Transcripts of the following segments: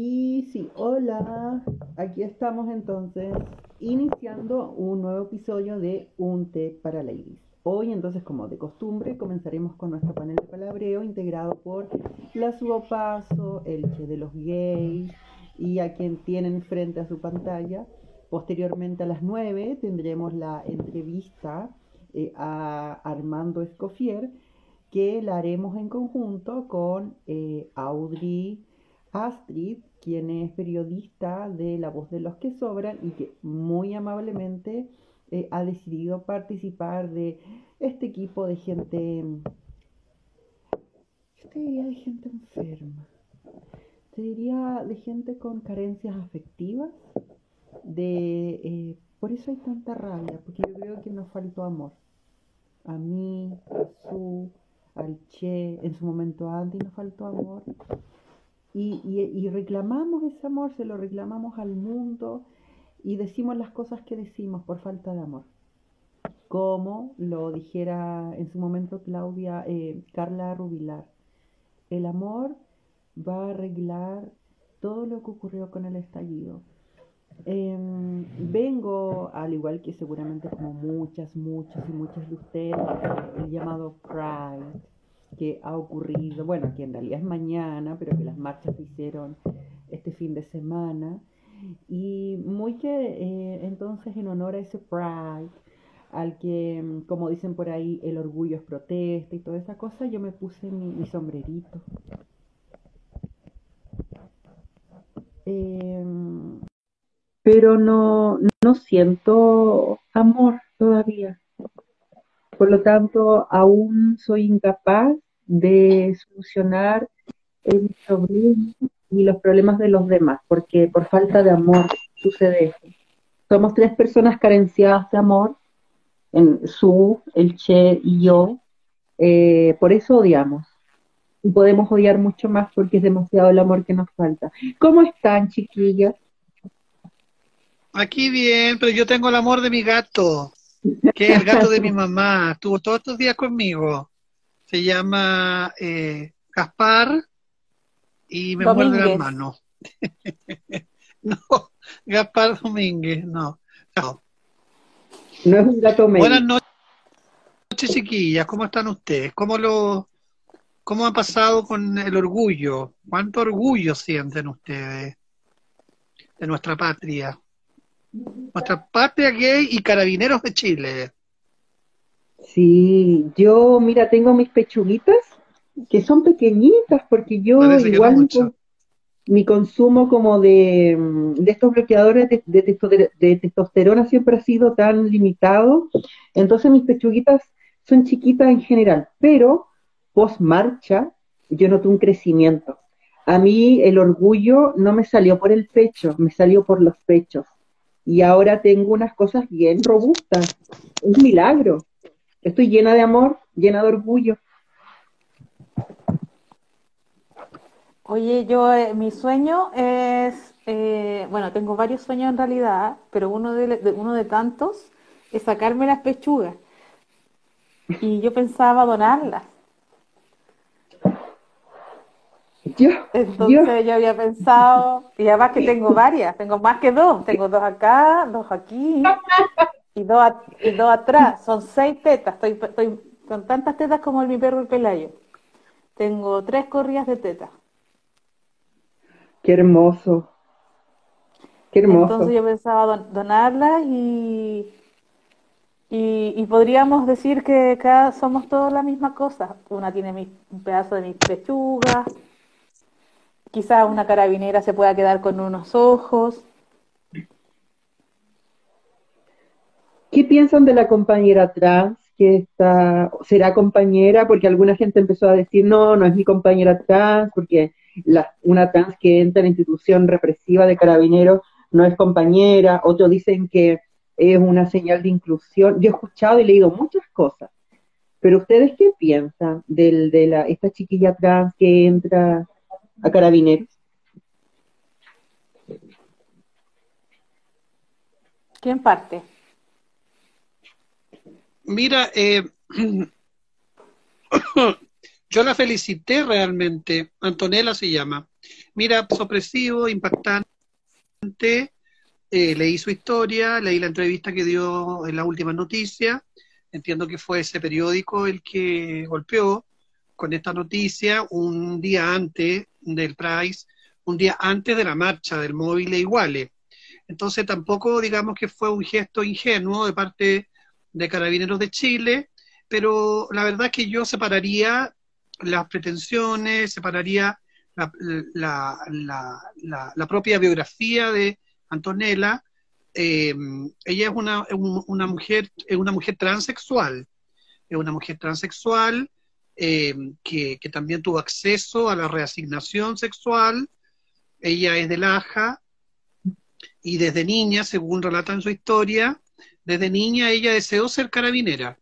Y sí, hola, aquí estamos entonces iniciando un nuevo episodio de Un té para ladies. Hoy entonces, como de costumbre, comenzaremos con nuestro panel de palabreo integrado por la Subopaso, el Che de los gays y a quien tienen frente a su pantalla. Posteriormente a las 9 tendremos la entrevista eh, a Armando Escofier que la haremos en conjunto con eh, Audrey Astrid, quien es periodista de La Voz de los que Sobran y que muy amablemente eh, ha decidido participar de este equipo de gente, yo te diría de gente enferma, te diría de gente con carencias afectivas, de, eh, por eso hay tanta rabia, porque yo creo que nos faltó amor. A mí, a su, al Che, en su momento antes nos faltó amor y, reclamamos ese amor, se lo reclamamos al mundo y decimos las cosas que decimos por falta de amor. Como lo dijera en su momento Claudia, eh, Carla Rubilar, el amor va a arreglar todo lo que ocurrió con el estallido. Em, vengo, al igual que seguramente como muchas, muchas y muchas de ustedes, el llamado Pride que ha ocurrido, bueno, que en realidad es mañana, pero que las marchas se hicieron este fin de semana. Y muy que eh, entonces en honor a ese Pride, al que, como dicen por ahí, el orgullo es protesta y toda esa cosa, yo me puse mi, sombrerito. Em, pero no, no siento amor todavía. Por lo tanto, aún soy incapaz de solucionar el problema y los problemas de los demás, porque por falta de amor sucede eso. Somos tres personas carenciadas de amor, en su, el Che y yo, eh, por eso odiamos. Y podemos odiar mucho más porque es demasiado el amor que nos falta. ¿Cómo están, chiquillas? Aquí bien, pero yo tengo el amor de mi gato, que es el gato de mi mamá. Estuvo todos estos días conmigo se llama eh, Gaspar y me muerde la mano. no, Gaspar Domínguez, no. No, no es un gato. Buenas noches, chiquillas. ¿Cómo están ustedes? ¿Cómo lo, cómo ha pasado con el orgullo? ¿Cuánto orgullo sienten ustedes de nuestra patria? Nuestra patria gay y carabineros de Chile. Sí, yo, mira, tengo mis pechuguitas que son pequeñitas porque yo igual mi, consumo como de, mm, de estos bloqueadores de, de, testosterona siempre ha sido tan limitado, entonces mis pechuguitas son chiquitas en general, pero post marcha yo noto un crecimiento. A mí el orgullo no me salió por el pecho, me salió por los pechos. Y ahora tengo unas cosas bien robustas. Un milagro. Estoy llena de amor, llena de orgullo. Oye, yo, eh, mi sueño es, eh, bueno, tengo varios sueños en realidad, pero uno de, uno de tantos es sacarme las pechugas. Y yo pensaba donarlas. Entonces yo había pensado, y además que tengo varias, tengo más que dos, tengo dos acá, dos aquí, y dos, y dos atrás. Son seis tetas. Estoy, estoy con tantas tetas como el, mi perro el pelayo. Tengo tres corridas de tetas. Qué hermoso. Qué hermoso. Entonces yo pensaba donarlas y, y, podríamos decir que acá somos todos la misma cosa. Una tiene un pedazo de mis pechugas, quizás una carabinera se pueda quedar con unos ojos, ¿Qué piensan de la compañera trans que está, será compañera? Porque alguna gente empezó a decir, no, no es mi compañera trans, porque la, una trans que entra en la institución represiva de carabineros no es compañera, otros dicen que es una señal de inclusión. Yo he escuchado y leído muchas cosas, pero ustedes qué piensan del, de la, esta chiquilla trans que entra a carabineros? ¿Quién parte? Mira, eh, yo la felicité realmente, Antonella se llama, Mira, sorpresivo, impactante. Eh, leí su historia, leí la entrevista que dio en la última noticia. Entiendo que fue ese periódico el que golpeó con esta noticia un día antes del Price, un día antes de la marcha del móvil e iguales. Entonces tampoco digamos que fue un gesto ingenuo de parte de Carabineros de Chile, pero la verdad es que yo separaría las pretensiones, separaría la, la, propia biografía de Antonella. Eh, ella es una, una, mujer, es una mujer transexual, es una mujer transexual eh, que, también tuvo acceso a la reasignación sexual. Ella es de Laja y desde niña, según relata en su historia, desde niña ella deseó ser carabinera.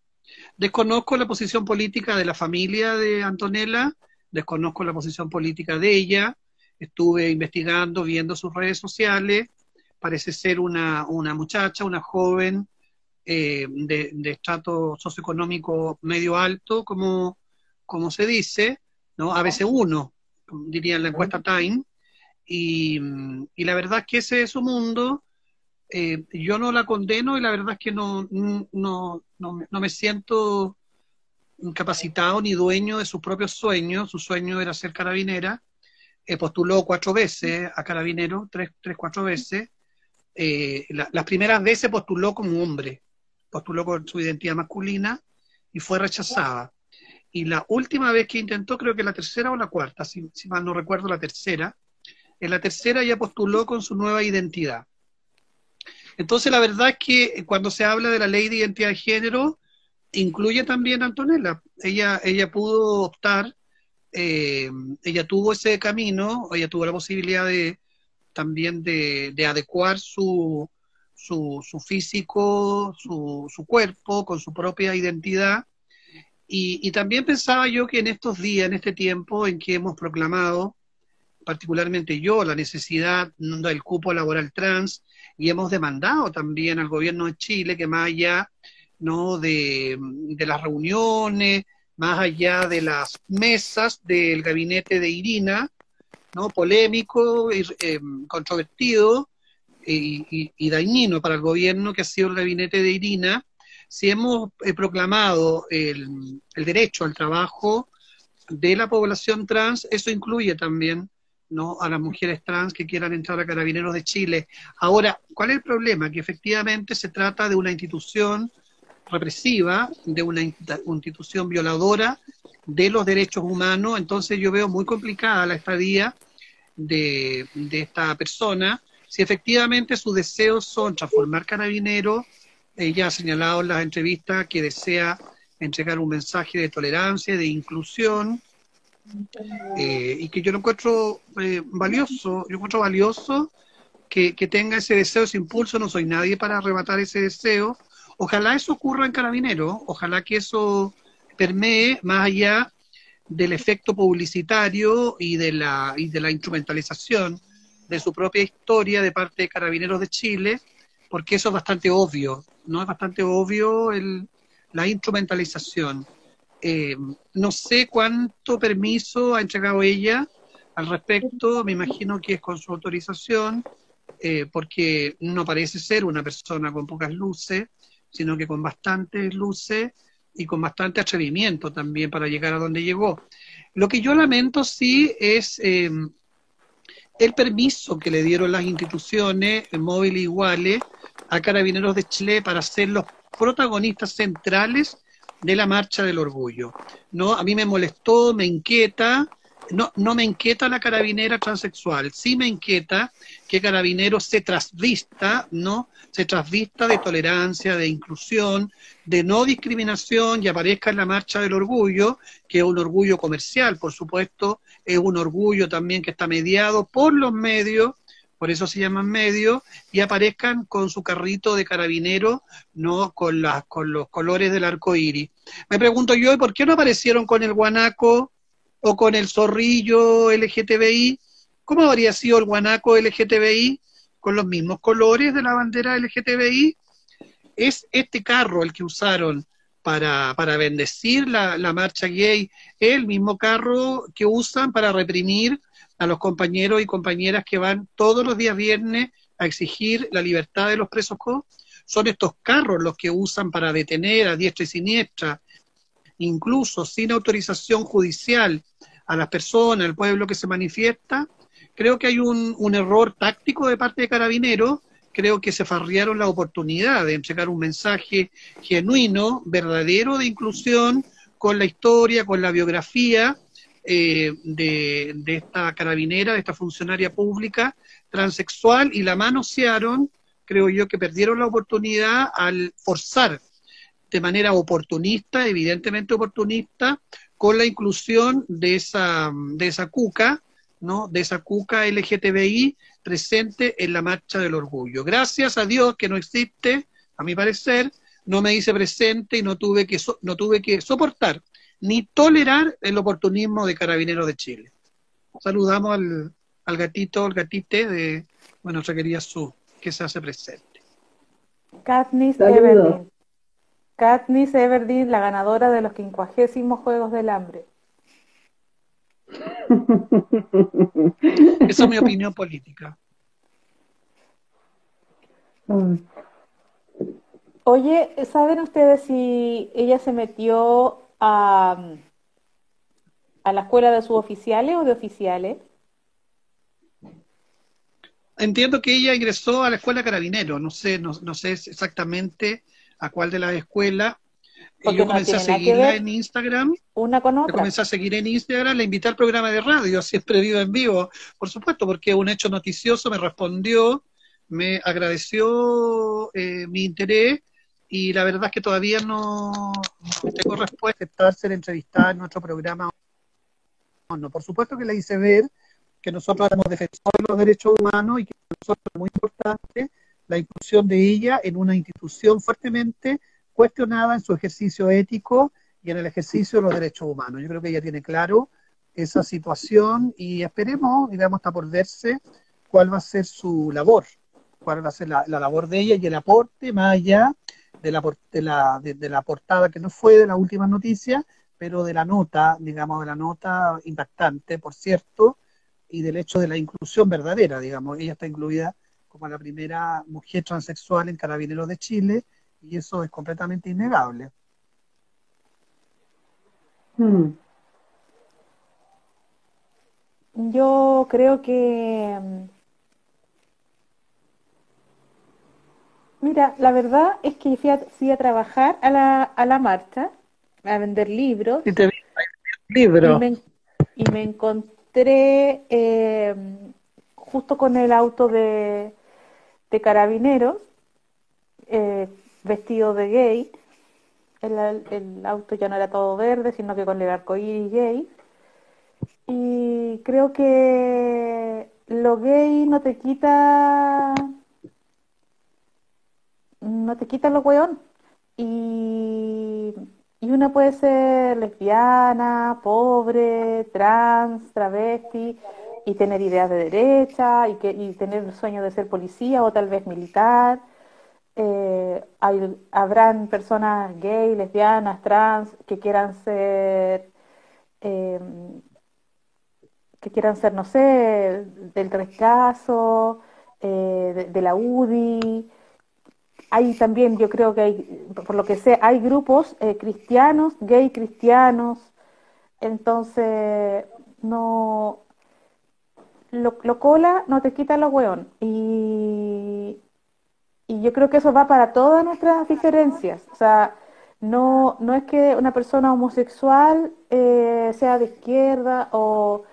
Desconozco la posición política de la familia de Antonella, desconozco la posición política de ella, estuve investigando, viendo sus redes sociales, parece ser una, una muchacha, una joven eh, de, de, estrato socioeconómico medio alto, como, como se dice, ¿no? A veces uno, diría en la encuesta Time, y, y la verdad es que ese es su mundo, eh, yo no la condeno y la verdad es que no, no, no, no, me siento incapacitado ni dueño de sus propios sueños. Su sueño era ser carabinera. Eh, postuló cuatro veces a carabinero, tres, tres cuatro veces. Eh, las primeras veces postuló como hombre, postuló con su identidad masculina y fue rechazada. Y la última vez que intentó, creo que la tercera o la cuarta, si, mal no recuerdo, la tercera, en la tercera ya postuló con su nueva identidad. Entonces, la verdad es que cuando se habla de la ley de identidad de género, incluye también a Antonella. Ella, ella pudo optar, eh, ella tuvo ese camino, ella tuvo la posibilidad de también de, adecuar su, su, su físico, su, su, cuerpo con su propia identidad. Y, y también pensaba yo que en estos días, en este tiempo en que hemos proclamado, particularmente yo, la necesidad del cupo laboral trans, y hemos demandado también al gobierno de Chile que más allá ¿no? de, las reuniones, más allá de las mesas del gabinete de Irina, ¿no? polémico, y, eh, controvertido y, dañino para el gobierno que ha sido el gabinete de Irina, si hemos eh, proclamado el, el derecho al trabajo de la población trans, eso incluye también ¿no? a las mujeres trans que quieran entrar a Carabineros de Chile. Ahora, ¿cuál es el problema? Que efectivamente se trata de una institución represiva, de una institución violadora de los derechos humanos, entonces yo veo muy complicada la estadía de, de esta persona. Si efectivamente sus deseos son transformar carabineros, ella ha señalado en las entrevistas que desea entregar un mensaje de tolerancia, de inclusión, eh, y que yo lo encuentro eh, valioso, yo encuentro valioso que, tenga ese deseo, ese impulso, no soy nadie para arrebatar ese deseo. Ojalá eso ocurra en Carabinero, ojalá que eso permee más allá del efecto publicitario y de la, y de la instrumentalización de su propia historia de parte de Carabineros de Chile, porque eso es bastante obvio, ¿no? Es bastante obvio el, la instrumentalización. Eh, no sé cuánto permiso ha entregado ella al respecto, me imagino que es con su autorización, eh, porque no parece ser una persona con pocas luces, sino que con bastantes luces y con bastante atrevimiento también para llegar a donde llegó. Lo que yo lamento sí es eh, el permiso que le dieron las instituciones móviles iguales a Carabineros de Chile para ser los protagonistas centrales de la marcha del orgullo. No, a mí me molestó, me inquieta, no, no me inquieta la carabinera transexual, sí me inquieta que carabinero se trasvista, ¿no? Se trasvista de tolerancia, de inclusión, de no discriminación y aparezca en la marcha del orgullo, que es un orgullo comercial, por supuesto, es un orgullo también que está mediado por los medios, por eso se llaman medios, y aparezcan con su carrito de carabinero, no con, las, con los colores del arco iris. Me pregunto yo, ¿y por qué no aparecieron con el guanaco o con el zorrillo LGTBI? ¿Cómo habría sido el guanaco LGTBI con los mismos colores de la bandera LGTBI? ¿Es este carro el que usaron para, para bendecir la, la marcha gay? ¿Es el mismo carro que usan para reprimir a los compañeros y compañeras que van todos los días viernes a exigir la libertad de los presos son estos carros los que usan para detener a diestra y siniestra, incluso sin autorización judicial a las personas, al pueblo que se manifiesta, creo que hay un, un error táctico de parte de Carabineros, creo que se farriaron la oportunidad de entregar un mensaje genuino, verdadero de inclusión con la historia, con la biografía eh, de, esta carabinera, de esta funcionaria pública transexual y la manosearon, creo yo que perdieron la oportunidad al forzar de manera oportunista, evidentemente oportunista, con la inclusión de esa, de esa cuca, ¿no? de esa cuca LGTBI presente en la marcha del orgullo. Gracias a Dios que no existe, a mi parecer, no me hice presente y no tuve que, no tuve que soportar ni tolerar el oportunismo de Carabineros de Chile. Saludamos al, al gatito, al gatite de bueno, nuestra querida Su, que se hace presente. Katniss Everdeen. Katniss Everdeen, la ganadora de los quincuagésimos Juegos del Hambre. Esa es mi opinión política. Oye, ¿saben ustedes si ella se metió a, a la escuela de suboficiales o de oficiales? Entiendo que ella ingresó a la escuela carabinero, no sé, no, no sé exactamente a cuál de las escuelas. yo comencé a seguirla en Instagram. Una con otra. comencé a seguir en Instagram, la invité al programa de radio, siempre vivo en vivo, por supuesto, porque un hecho noticioso me respondió, me agradeció eh, mi interés y la verdad es que todavía no, tengo respuesta para ser entrevistada en nuestro programa. No, por supuesto que la hice ver que nosotros éramos defensores de los derechos humanos y que nosotros es muy importante la inclusión de ella en una institución fuertemente cuestionada en su ejercicio ético y en el ejercicio de los derechos humanos. Yo creo que ella tiene claro esa situación y esperemos, y veamos hasta por verse, cuál va a ser su labor, cuál va a ser la, labor de ella y el aporte más allá de la, de la, de, la portada que no fue de la última noticia, pero de la nota, digamos, de la nota impactante, por cierto, y del hecho de la inclusión verdadera, digamos. Ella está incluida como la primera mujer transexual en Carabineros de Chile y eso es completamente innegable. Hmm. Yo creo que... mira, la verdad es que fui a, fui a trabajar a la, a la marcha, a vender libros. Y te vi libros. Y me, encontré eh, justo con el auto de, de carabineros eh, vestido de gay. El, auto ya no era todo verde, sino que con el arcoíris gay. Y creo que lo gay no te quita. No te quita lo weón. Y, y una puede ser lesbiana, pobre, trans, travesti y tener ideas de derecha y, que, y tener el sueño de ser policía o tal vez militar. Eh, habrán personas gay, lesbianas, trans que quieran ser, eh, que quieran ser, no sé, del rechazo, eh, de, la UDI. Hay también, yo creo que hay, por lo que sé, hay grupos cristianos, gay cristianos. Entonces, no, lo, cola no te quita lo weón. Y, y yo creo que eso va para todas nuestras diferencias. O sea, no, no es que una persona homosexual eh, sea de izquierda o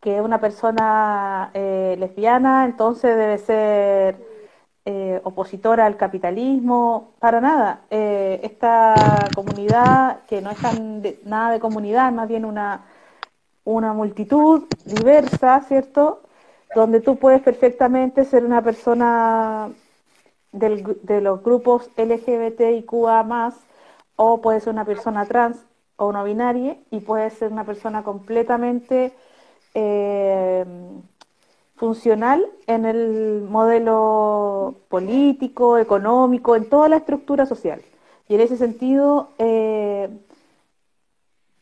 que una persona eh, lesbiana entonces debe ser eh, opositora al capitalismo, para nada. esta comunidad, que no es tan nada de comunidad, más bien una, una multitud diversa, ¿cierto? Donde tú puedes perfectamente ser una persona de los grupos LGBTIQA más, o puedes ser una persona trans o no binaria, y puedes ser una persona completamente eh, funcional en el modelo político, económico, en toda la estructura social. Y en ese sentido, eh,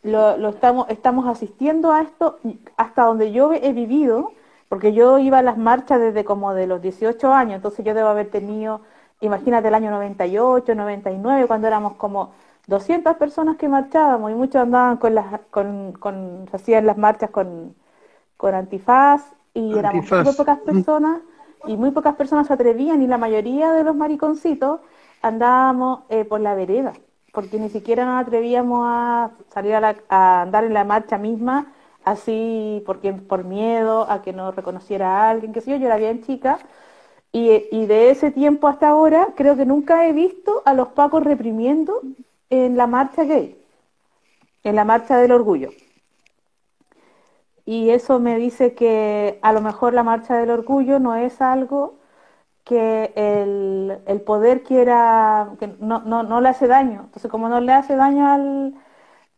lo, estamos, estamos asistiendo a esto hasta donde yo he vivido, porque yo iba a las marchas desde como de los 18 años, entonces yo debo haber tenido, imagínate el año 98, 99, cuando éramos como 200 personas que marchábamos y muchos andaban con las, con, con hacían las marchas con, con antifaz y éramos muy pocas personas y muy pocas personas se atrevían y la mayoría de los mariconcitos andábamos eh, por la vereda porque ni siquiera nos atrevíamos a salir a, andar en la marcha misma, así porque por miedo a que nos reconociera a alguien, que sé yo, yo era bien chica, y, de ese tiempo hasta ahora creo que nunca he visto a los pacos reprimiendo en la marcha gay, en la marcha del orgullo. Y eso me dice que a lo mejor la marcha del orgullo no es algo que el, el poder quiera, que no, no, no, le hace daño. Entonces, como no le hace daño al,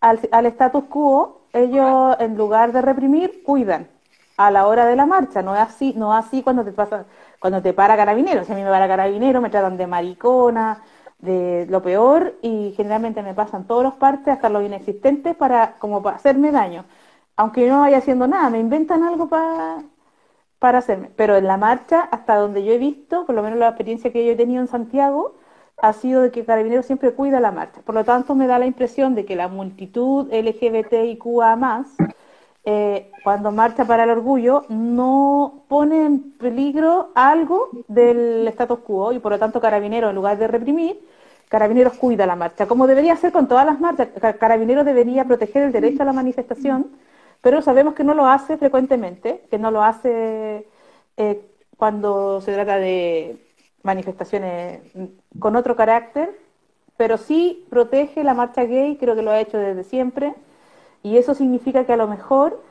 al, al status quo, ellos en lugar de reprimir, cuidan a la hora de la marcha. No es así, no es así cuando te pasa, cuando te para carabinero. Si a mí me para carabinero, me tratan de maricona, de lo peor, y generalmente me pasan todos los partes, hasta los inexistentes, para, como para hacerme daño. Aunque yo no vaya haciendo nada, me inventan algo para para hacerme. Pero en la marcha, hasta donde yo he visto, por lo menos la experiencia que yo he tenido en Santiago, ha sido de que Carabineros siempre cuida la marcha. Por lo tanto, me da la impresión de que la multitud LGBTIQA más, eh, cuando marcha para el orgullo, no pone en peligro algo del status quo y por lo tanto Carabineros, en lugar de reprimir, Carabineros cuida la marcha, como debería ser con todas las marchas. Carabineros debería proteger el derecho a la manifestación pero sabemos que no lo hace frecuentemente, que no lo hace eh, cuando se trata de manifestaciones con otro carácter, pero sí protege la marcha gay, creo que lo ha hecho desde siempre, y eso significa que a lo mejor,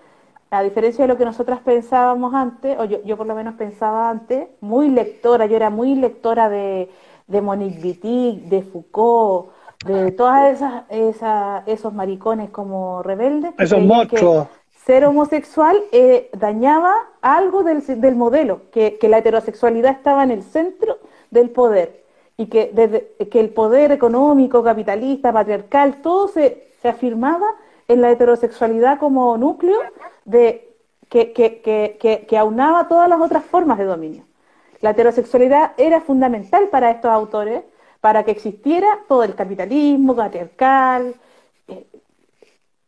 a diferencia de lo que nosotras pensábamos antes, o yo, por lo menos pensaba antes, muy lectora, yo era muy lectora de, de Monique Wittig, de Foucault, de todas esas, esos maricones como rebeldes. Esos monstruos ser homosexual eh, dañaba algo del, del modelo, que, la heterosexualidad estaba en el centro del poder y que, el poder económico, capitalista, patriarcal, todo se, afirmaba en la heterosexualidad como núcleo de, que, que aunaba todas las otras formas de dominio. La heterosexualidad era fundamental para estos autores, para que existiera todo el capitalismo patriarcal,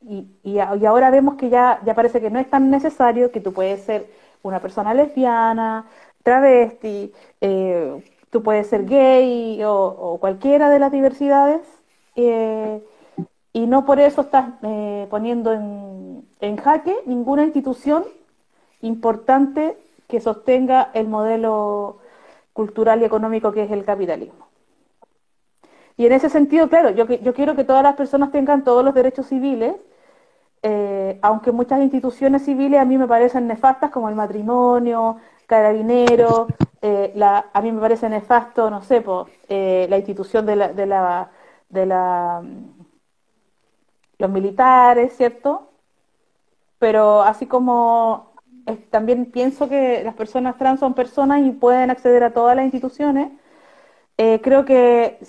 y, y, ahora vemos que ya, ya parece que no es tan necesario, que tú puedes ser una persona lesbiana, travesti, eh, tú puedes ser gay o, cualquiera de las diversidades, eh, y no por eso estás eh, poniendo en, en jaque ninguna institución importante que sostenga el modelo cultural y económico que es el capitalismo. Y en ese sentido, claro, yo, yo quiero que todas las personas tengan todos los derechos civiles, eh, aunque muchas instituciones civiles a mí me parecen nefastas, como el matrimonio, carabinero, eh, a mí me parece nefasto, no sé, eh, la institución de la, los militares, ¿cierto? Pero así como también pienso que las personas trans son personas y pueden acceder a todas las instituciones, creo que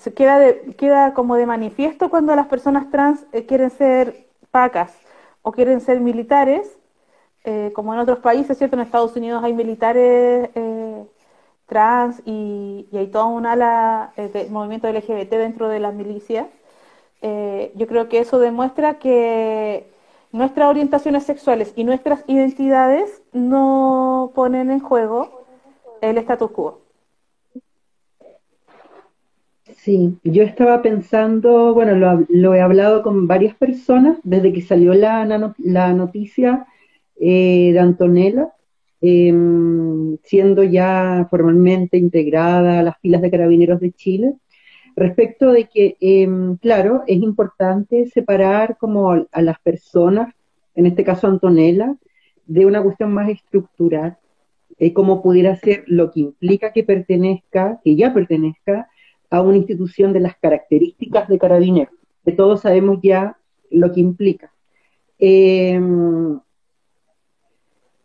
queda como de manifiesto cuando las personas trans quieren ser pacas o quieren ser militares, eh, como en otros países, ¿cierto? En Estados Unidos hay militares eh, trans y, hay toda un ala eh, de movimiento LGBT dentro de las milicias. yo creo que eso demuestra que nuestras orientaciones sexuales y nuestras identidades no ponen en juego el status quo. Sí, yo estaba pensando, bueno, lo, he hablado con varias personas desde que salió la, la noticia eh, de Antonella, em, siendo ya formalmente integrada a las filas de carabineros de Chile, respecto de que, em, claro, es importante separar como a las personas, en este caso Antonella, de una cuestión más estructural, eh, como pudiera ser lo que implica que pertenezca, que ya pertenezca a una institución de las características de carabineros, que todos sabemos ya lo que implica. Em,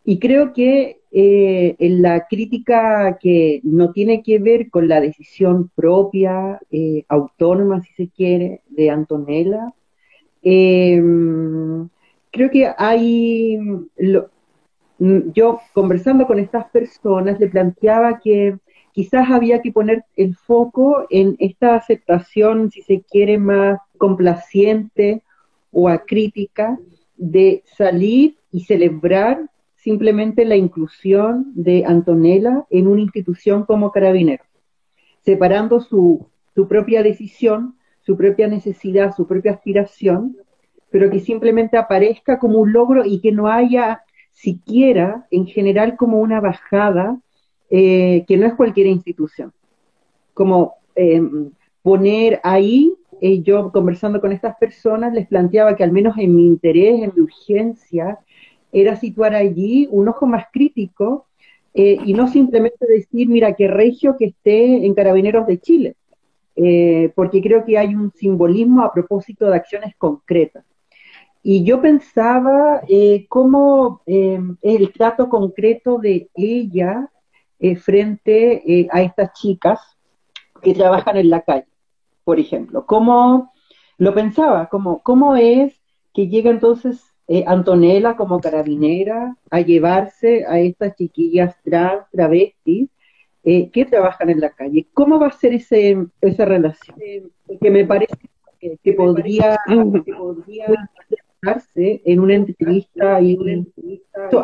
y creo que eh, en la crítica que no tiene que ver con la decisión propia, eh, autónoma, si se quiere, de Antonella, em, creo que hay, yo conversando con estas personas le planteaba que quizás había que poner el foco en esta aceptación, si se quiere, más complaciente o acrítica de salir y celebrar simplemente la inclusión de Antonella en una institución como carabinero, separando su, su propia decisión, su propia necesidad, su propia aspiración, pero que simplemente aparezca como un logro y que no haya siquiera en general como una bajada eh, que no es cualquier institución. Como eh, poner ahí, eh, yo conversando con estas personas les planteaba que al menos en mi interés, en mi urgencia, era situar allí un ojo más crítico y no simplemente decir, mira, que regio que esté en Carabineros de Chile, porque creo que hay un simbolismo a propósito de acciones concretas. Y yo pensaba cómo el trato concreto de ella eh, frente eh, a estas chicas que trabajan en la calle, por ejemplo. ¿Cómo lo pensaba? ¿Cómo, cómo es que llega entonces eh, Antonella como carabinera a llevarse a estas chiquillas trans, travestis, que trabajan en la calle? ¿Cómo va a ser ese, esa relación? que me parece que, podría, que podría en una entrevista y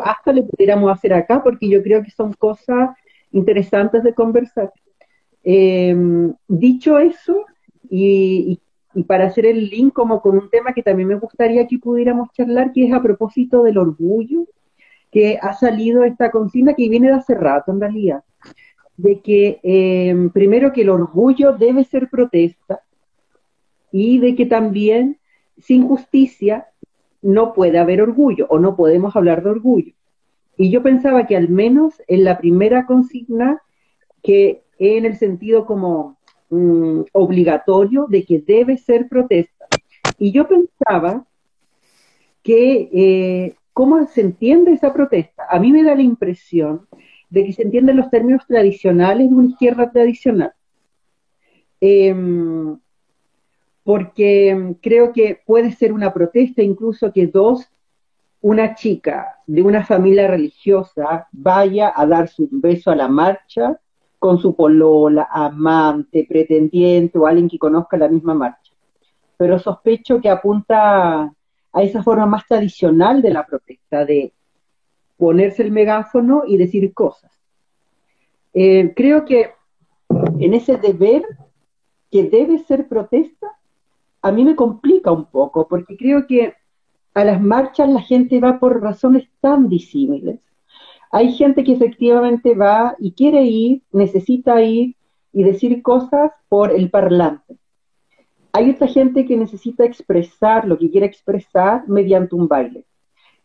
hasta le pudiéramos hacer acá porque yo creo que son cosas interesantes de conversar. Em, dicho eso, y, para hacer el link como con un tema que también me gustaría que pudiéramos charlar, que es a propósito del orgullo, que ha salido esta consigna que viene de hace rato en realidad, de que em, primero que el orgullo debe ser protesta y de que también sin justicia no puede haber orgullo o no podemos hablar de orgullo. Y yo pensaba que al menos en la primera consigna, que en el sentido como mm, obligatorio de que debe ser protesta. Y yo pensaba que eh, cómo se entiende esa protesta. A mí me da la impresión de que se entienden los términos tradicionales de una izquierda tradicional. Em, porque creo que puede ser una protesta incluso que dos una chica de una familia religiosa vaya a darse un beso a la marcha con su polola, amante, pretendiente o alguien que conozca la misma marcha. Pero sospecho que apunta a esa forma más tradicional de la protesta, de ponerse el megáfono y decir cosas. Eh, creo que en ese deber que debe ser protesta, a mí me complica un poco, porque creo que a las marchas la gente va por razones tan disímiles. Hay gente que efectivamente va y quiere ir, necesita ir y decir cosas por el parlante. Hay otra gente que necesita expresar lo que quiere expresar mediante un baile.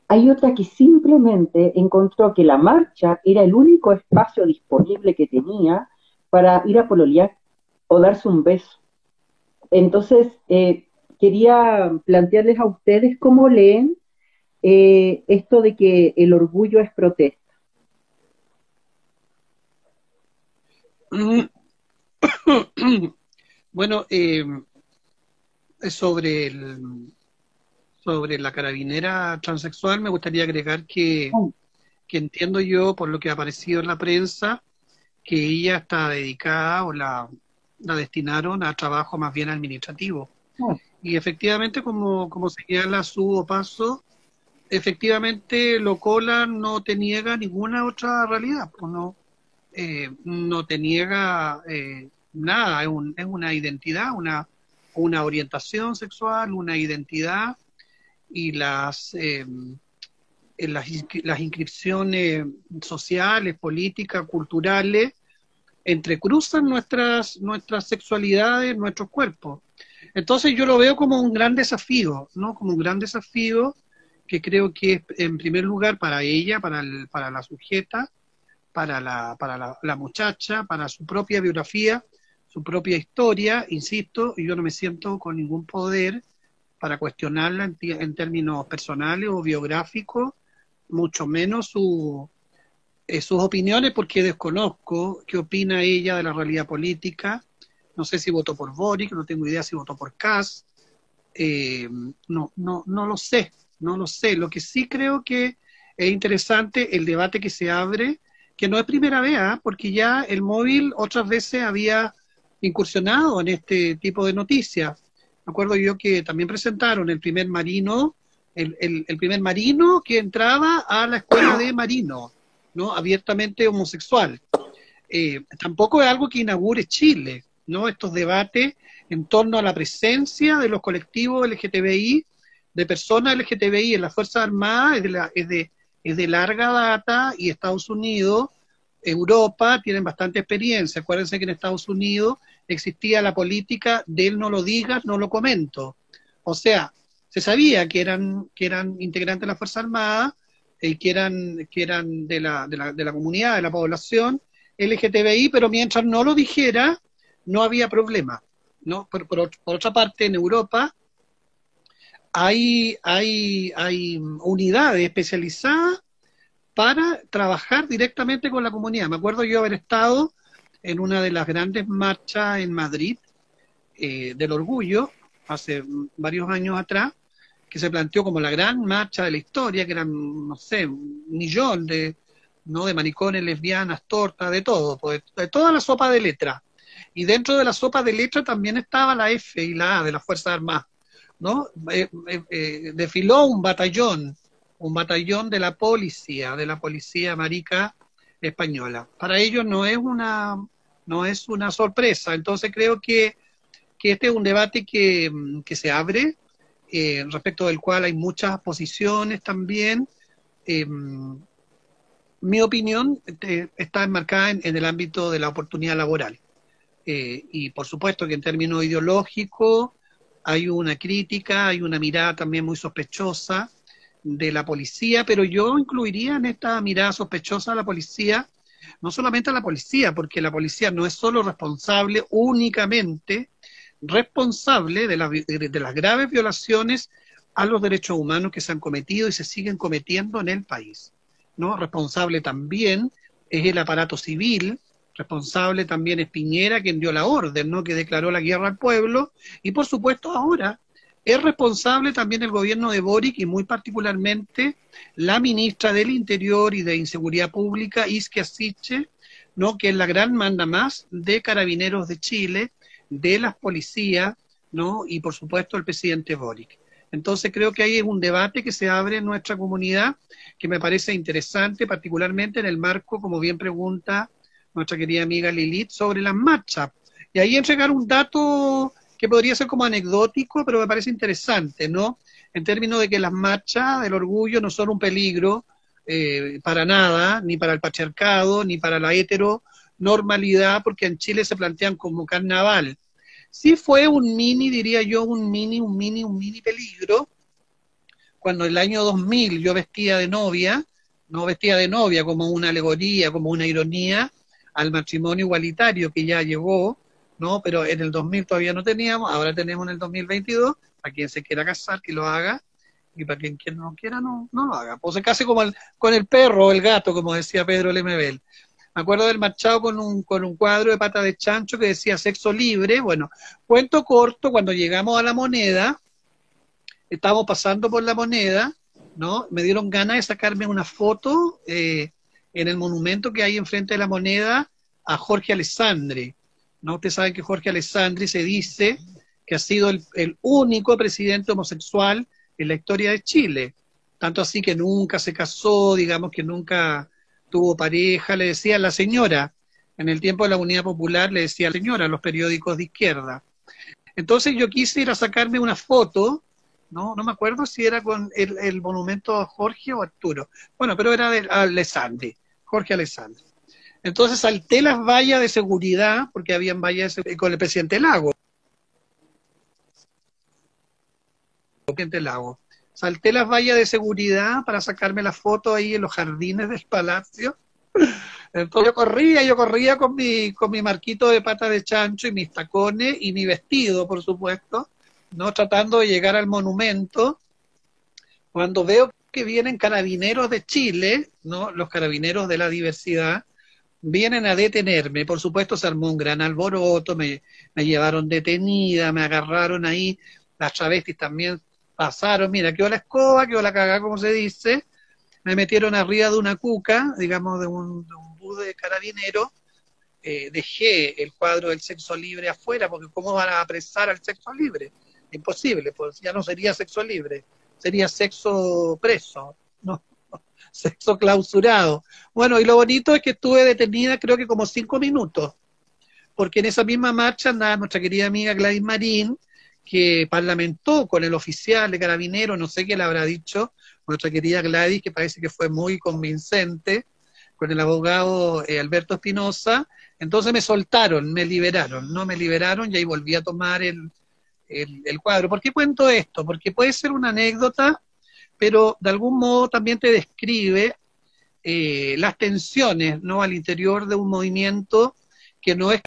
Hay otra que simplemente encontró que la marcha era el único espacio disponible que tenía para ir a pololear o darse un beso. Entonces, eh, quería plantearles a ustedes cómo leen eh, esto de que el orgullo es protesta. Bueno, eh, sobre el, sobre la carabinera transexual me gustaría agregar que, que entiendo yo, por lo que ha aparecido en la prensa, que ella está dedicada o la, la destinaron a trabajo más bien administrativo. Ah. Y efectivamente, como, como señala su paso, efectivamente Locola no te niega ninguna otra realidad, pues no, eh, no te niega eh, nada, es, un, es, una identidad, una, una orientación sexual, una identidad y las, eh, las, las inscripciones sociales, políticas, culturales, entrecruzan nuestras, nuestras sexualidades, nuestros cuerpos. Entonces yo lo veo como un gran desafío, ¿no? Como un gran desafío que creo que es en primer lugar para ella, para, para la sujeta, para, la, para la, muchacha, para su propia biografía, su propia historia, insisto, y yo no me siento con ningún poder para cuestionarla en, en términos personales o biográficos, mucho menos su, eh, sus opiniones, porque desconozco qué opina ella de la realidad política, no sé si votó por Boric, no tengo idea si votó por Kass, eh, no, no, no lo sé, no lo sé. Lo que sí creo que es interesante el debate que se abre, que no es primera vez, ¿ah? porque ya el móvil otras veces había incursionado en este tipo de noticias. Me acuerdo yo que también presentaron el primer marino, el, el, primer marino que entraba a la escuela de marino, ¿no? Abiertamente homosexual. Eh, tampoco es algo que inaugure Chile, ¿no? Estos debates en torno a la presencia de los colectivos LGTBI, de personas LGTBI en las Fuerzas Armadas, es de, larga data y Estados Unidos, Europa tienen bastante experiencia. Acuérdense que en Estados Unidos existía la política de él no lo digas, no lo comento. O sea, se sabía que eran, que eran integrantes de la Fuerza Armada y que eran, que eran de, la, de, la, de la comunidad, de la población LGTBI, pero mientras no lo dijera, no había problema. ¿no? Por, por, otra parte, en Europa hay, hay, hay unidades especializadas para trabajar directamente con la comunidad. Me acuerdo yo haber estado en una de las grandes marchas en Madrid eh, del orgullo, hace varios años atrás, que se planteó como la gran marcha de la historia, que eran, no sé, un millón de, ¿no? de maricones, lesbianas, tortas, de todo, pues, de toda la sopa de letras. Y dentro de la sopa de letras también estaba la F y la A de las Fuerzas Armadas. ¿no? Eh, eh, desfiló un batallón un batallón de la policía, de la policía marica española. Para ellos no es una, no es una sorpresa. Entonces creo que, este es un debate que, se abre, eh, respecto del cual hay muchas posiciones también. Eh, mi opinión eh, está enmarcada en, el ámbito de la oportunidad laboral. Y por supuesto que en términos ideológicos hay una crítica, hay una mirada también muy sospechosa de la policía, pero yo incluiría en esta mirada sospechosa a la policía, no solamente a la policía, porque la policía no es solo responsable únicamente, responsable de, de las graves violaciones a los derechos humanos que se han cometido y se siguen cometiendo en el país. ¿no? Responsable también es el aparato civil, responsable también es Piñera, quien dio la orden, ¿no? que declaró la guerra al pueblo, y por supuesto ahora es responsable también el gobierno de Boric y muy particularmente la ministra del Interior y de Inseguridad Pública, Isque Asiche, ¿no? que es la gran manda más de carabineros de Chile, de las policías, ¿no? y por supuesto el presidente Boric. Entonces creo que ahí es un debate que se abre en nuestra comunidad que me parece interesante, particularmente en el marco, como bien pregunta nuestra querida amiga Lilith, sobre las marchas. Y ahí entregar un dato que podría ser como anecdótico, pero me parece interesante, ¿no? En términos de que las marchas del orgullo no son un peligro eh, para nada, ni para el patriarcado, ni para la heteronormalidad, porque en Chile se plantean como carnaval. Sí fue un mini, diría yo, un mini, un mini, un mini peligro, cuando el año 2000 yo vestía de novia, no vestía de novia como una alegoría, como una ironía al matrimonio igualitario que ya llegó, ¿no? Pero en el 2000 todavía no teníamos, ahora tenemos en el 2022, para quien se quiera casar, que lo haga, y para quien, no quiera, no, no lo haga. O se case como con el perro o el gato, como decía Pedro Lemebel. Me acuerdo del marchado con un, con un cuadro de pata de chancho que decía sexo libre. Bueno, cuento corto, cuando llegamos a la moneda, estábamos pasando por la moneda, ¿no? Me dieron ganas de sacarme una foto eh, en el monumento que hay enfrente de la moneda a Jorge Alessandri, ¿no? Ustedes saben que Jorge Alessandri se dice que ha sido el, único presidente homosexual en la historia de Chile. Tanto así que nunca se casó, digamos que nunca tuvo pareja, le decía la señora. En el tiempo de la Unidad Popular le decía la señora a los periódicos de izquierda. Entonces yo quise ir a sacarme una foto, no, no me acuerdo si era con el, monumento a Jorge o Arturo. Bueno, pero era de Alessandri, Jorge Alessandri. Entonces salté las vallas de seguridad, porque habían vallas con el presidente Lago. Presidente Lago. Salté las vallas de seguridad para sacarme la foto ahí en los jardines del palacio. Entonces yo corría, yo corría con mi, con mi marquito de pata de chancho y mis tacones y mi vestido, por supuesto, ¿no? Tratando de llegar al monumento. Cuando veo que vienen carabineros de Chile, ¿no? Los carabineros de la diversidad, vienen a detenerme, por supuesto se armó un gran alboroto, me, me llevaron detenida, me agarraron ahí las travestis también pasaron, mira, quedó la escoba, quedó la cagada, como se dice, me metieron arriba de una cuca, digamos, de un, de un bus de carabinero, eh, dejé el cuadro del sexo libre afuera, porque ¿cómo van a apresar al sexo libre? Imposible, pues ya no sería sexo libre, sería sexo preso, no, sexo clausurado. Bueno, y lo bonito es que estuve detenida creo que como cinco minutos, porque en esa misma marcha andaba nuestra querida amiga Gladys Marín, que parlamentó con el oficial de carabinero, no sé qué le habrá dicho, nuestra querida Gladys, que parece que fue muy convincente, con el abogado eh, Alberto Espinosa, entonces me soltaron, me liberaron, no me liberaron y ahí volví a tomar el, el, el, cuadro. ¿Por qué cuento esto? Porque puede ser una anécdota, pero de algún modo también te describe eh, las tensiones ¿no? al interior de un movimiento que no es